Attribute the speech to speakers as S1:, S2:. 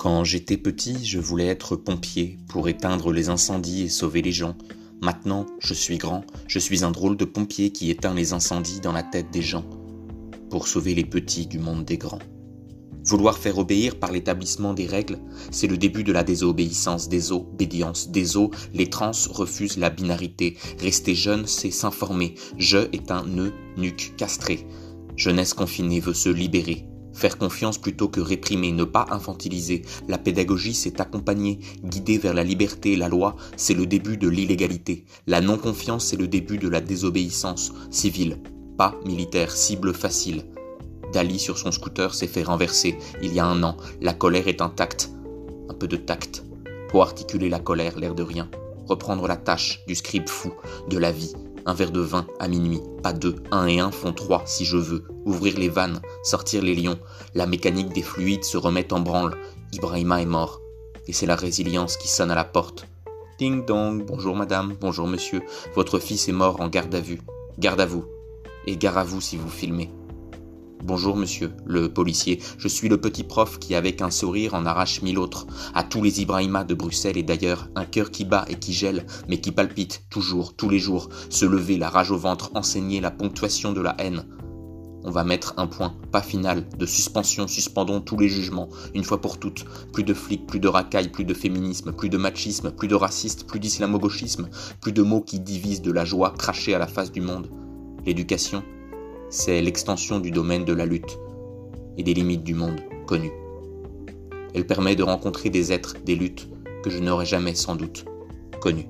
S1: Quand j'étais petit, je voulais être pompier pour éteindre les incendies et sauver les gens. Maintenant, je suis grand, je suis un drôle de pompier qui éteint les incendies dans la tête des gens pour sauver les petits du monde des grands. Vouloir faire obéir par l'établissement des règles, c'est le début de la désobéissance, des obédiences, des os, les trans refusent la binarité. Rester jeune, c'est s'informer. Je est un nœud, nuque, castré. Jeunesse confinée veut se libérer. Faire confiance plutôt que réprimer, ne pas infantiliser. La pédagogie, c'est accompagner, guider vers la liberté. La loi, c'est le début de l'illégalité. La non-confiance, c'est le début de la désobéissance civile, pas militaire, cible facile. Dali sur son scooter s'est fait renverser il y a un an. La colère est intacte. Un peu de tact. Pour articuler la colère, l'air de rien. Reprendre la tâche du scribe fou, de la vie. Un verre de vin à minuit, pas deux. Un et un font trois si je veux. Ouvrir les vannes, sortir les lions. La mécanique des fluides se remet en branle. Ibrahima est mort. Et c'est la résilience qui sonne à la porte. Ding dong, bonjour madame, bonjour monsieur. Votre fils est mort en garde à vue. Garde à vous. Et gare à vous si vous filmez. Bonjour monsieur, le policier, je suis le petit prof qui avec un sourire en arrache mille autres. À tous les Ibrahima de Bruxelles et d'ailleurs, un cœur qui bat et qui gèle, mais qui palpite, toujours, tous les jours, se lever, la rage au ventre, enseigner la ponctuation de la haine. On va mettre un point, pas final, de suspension, suspendons tous les jugements, une fois pour toutes. Plus de flics, plus de racailles, plus de féminisme, plus de machisme, plus de racistes, plus d'islamo-gauchisme, plus de mots qui divisent de la joie crachée à la face du monde. L'éducation, c'est l'extension du domaine de la lutte et des limites du monde connu. Elle permet de rencontrer des êtres, des luttes que je n'aurais jamais sans doute connus.